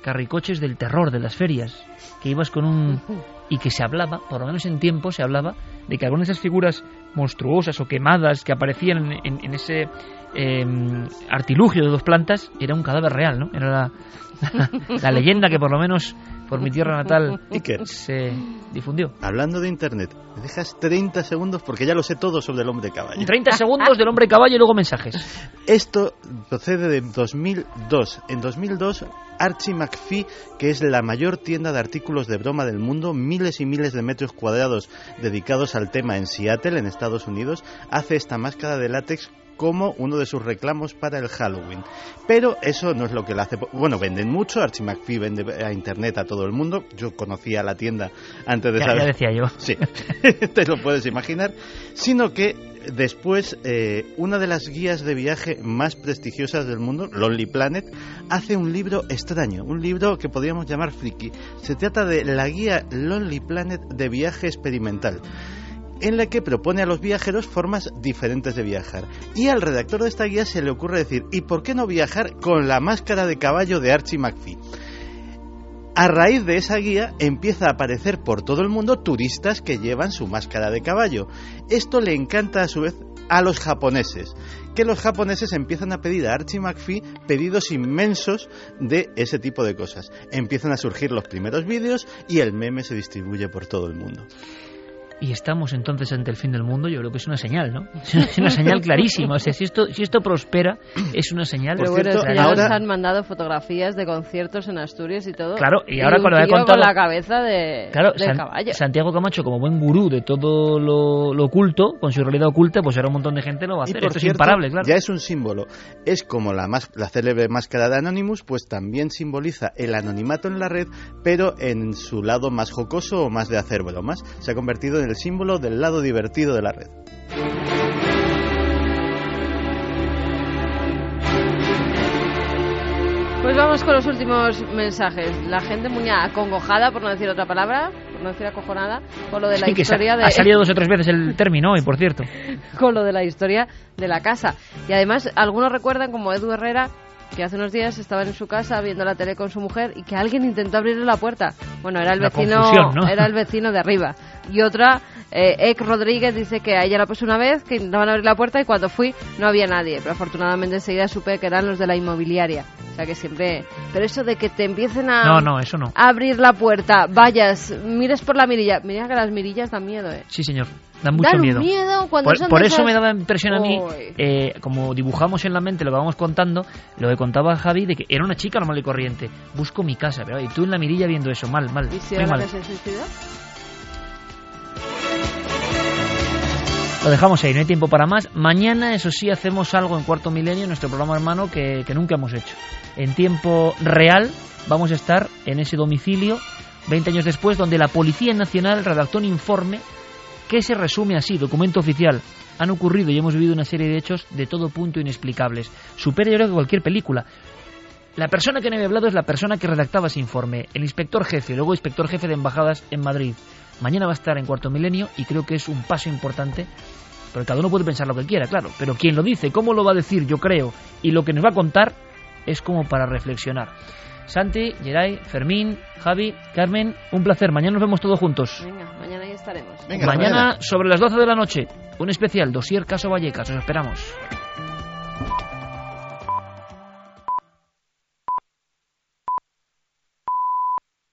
carricoches del terror de las ferias, que ibas con un... y que se hablaba, por lo menos en tiempo se hablaba, de que algunas de esas figuras monstruosas o quemadas que aparecían en, en- en ese em, artilugio de dos plantas, era un cadáver real, ¿no? Era la, *laughs* la leyenda que por lo menos por mi tierra natal Iker. se difundió. Hablando de internet, me dejas 30 segundos porque ya lo sé todo sobre el hombre caballo. 30 segundos del hombre caballo y luego mensajes. Esto procede de 2002. En 2002, Archie McPhee, que es la mayor tienda de artículos de broma del mundo, miles y miles de metros cuadrados dedicados al tema en Seattle, en Estados Unidos, hace esta máscara de látex como uno de sus reclamos para el Halloween. Pero eso no es lo que la hace. Bueno, venden mucho, Archie McPhee vende a internet a todo el mundo. Yo conocía la tienda antes de Ya, saber. ya decía yo. Sí, *laughs* te lo puedes imaginar. Sino que después eh, una de las guías de viaje más prestigiosas del mundo, Lonely Planet, hace un libro extraño, un libro que podríamos llamar friki. Se trata de la guía Lonely Planet de viaje experimental en la que propone a los viajeros formas diferentes de viajar. Y al redactor de esta guía se le ocurre decir, ¿y por qué no viajar con la máscara de caballo de Archie McPhee? A raíz de esa guía empieza a aparecer por todo el mundo turistas que llevan su máscara de caballo. Esto le encanta a su vez a los japoneses, que los japoneses empiezan a pedir a Archie McPhee pedidos inmensos de ese tipo de cosas. Empiezan a surgir los primeros vídeos y el meme se distribuye por todo el mundo y estamos entonces ante el fin del mundo, yo creo que es una señal, ¿no? *laughs* Es una señal clarísima. O sea, si esto, si esto prospera, es una señal. Pero bueno, es que ya nos han mandado fotografías de conciertos en Asturias y todo. Claro, y ahora cuando he contado... con la cabeza de, claro, caballo. Santiago Camacho, como buen gurú de todo lo, oculto, con su realidad oculta, pues ahora un montón de gente lo va a hacer. Esto es imparable, claro. Ya es un símbolo. Es como la, más, la célebre máscara de Anonymous, pues también simboliza el anonimato en la red, pero en su lado más jocoso o más de hacer bromas. Se ha convertido en el símbolo del lado divertido de la red. Pues vamos con los últimos mensajes. La gente muy acongojada, por no decir otra palabra, por no decir acojonada, con lo de la historia de... Ha salido dos o tres veces el término hoy, por cierto. *laughs* con lo de la historia de la casa. Y además, algunos recuerdan, como Edu Herrera, que hace unos días estaba en su casa viendo la tele con su mujer y que alguien intentó abrirle la puerta. Bueno, era el vecino, era el *laughs* vecino de arriba. Y otra, eh, Ek Rodríguez dice que a ella la puso una vez, que intentaban abrir la puerta y cuando fui no había nadie. Pero afortunadamente enseguida supe que eran los de la inmobiliaria. O sea que siempre... Pero eso de que te empiecen a... No, no, eso no. abrir la puerta, vayas, mires por la mirilla. Mira que las mirillas dan miedo, ¿eh? Sí, señor. Da mucho miedo. cuando por, eso me daba impresión a mí, eh, como dibujamos en la mente lo que vamos contando, lo que contaba Javi de que era una chica normal y corriente. Busco mi casa, pero y tú en la mirilla viendo eso, mal, mal. ¿Y si era mal. que se suicidó? Lo dejamos ahí, no hay tiempo para más. Mañana, eso sí, hacemos algo en Cuarto Milenio, nuestro programa hermano, que, que nunca hemos hecho. En tiempo real vamos a estar en ese domicilio, 20 años después, donde la Policía Nacional redactó un informe que se resume así, documento oficial. Han ocurrido y hemos vivido una serie de hechos de todo punto inexplicables. Creo que cualquier película. La persona que me había hablado es la persona que redactaba ese informe, el inspector jefe, luego inspector jefe de embajadas en Madrid. Mañana va a estar en Cuarto Milenio y creo que es un paso importante, porque cada uno puede pensar lo que quiera, claro, pero quien lo dice, cómo lo va a decir, yo creo, y lo que nos va a contar es como para reflexionar. Santi, Geray, Fermín, Javi, Carmen, un placer. Mañana nos vemos todos juntos. Venga, mañana ahí estaremos. mañana, sobre las 12 de la noche, un especial, Dosier Caso Vallecas. Os esperamos.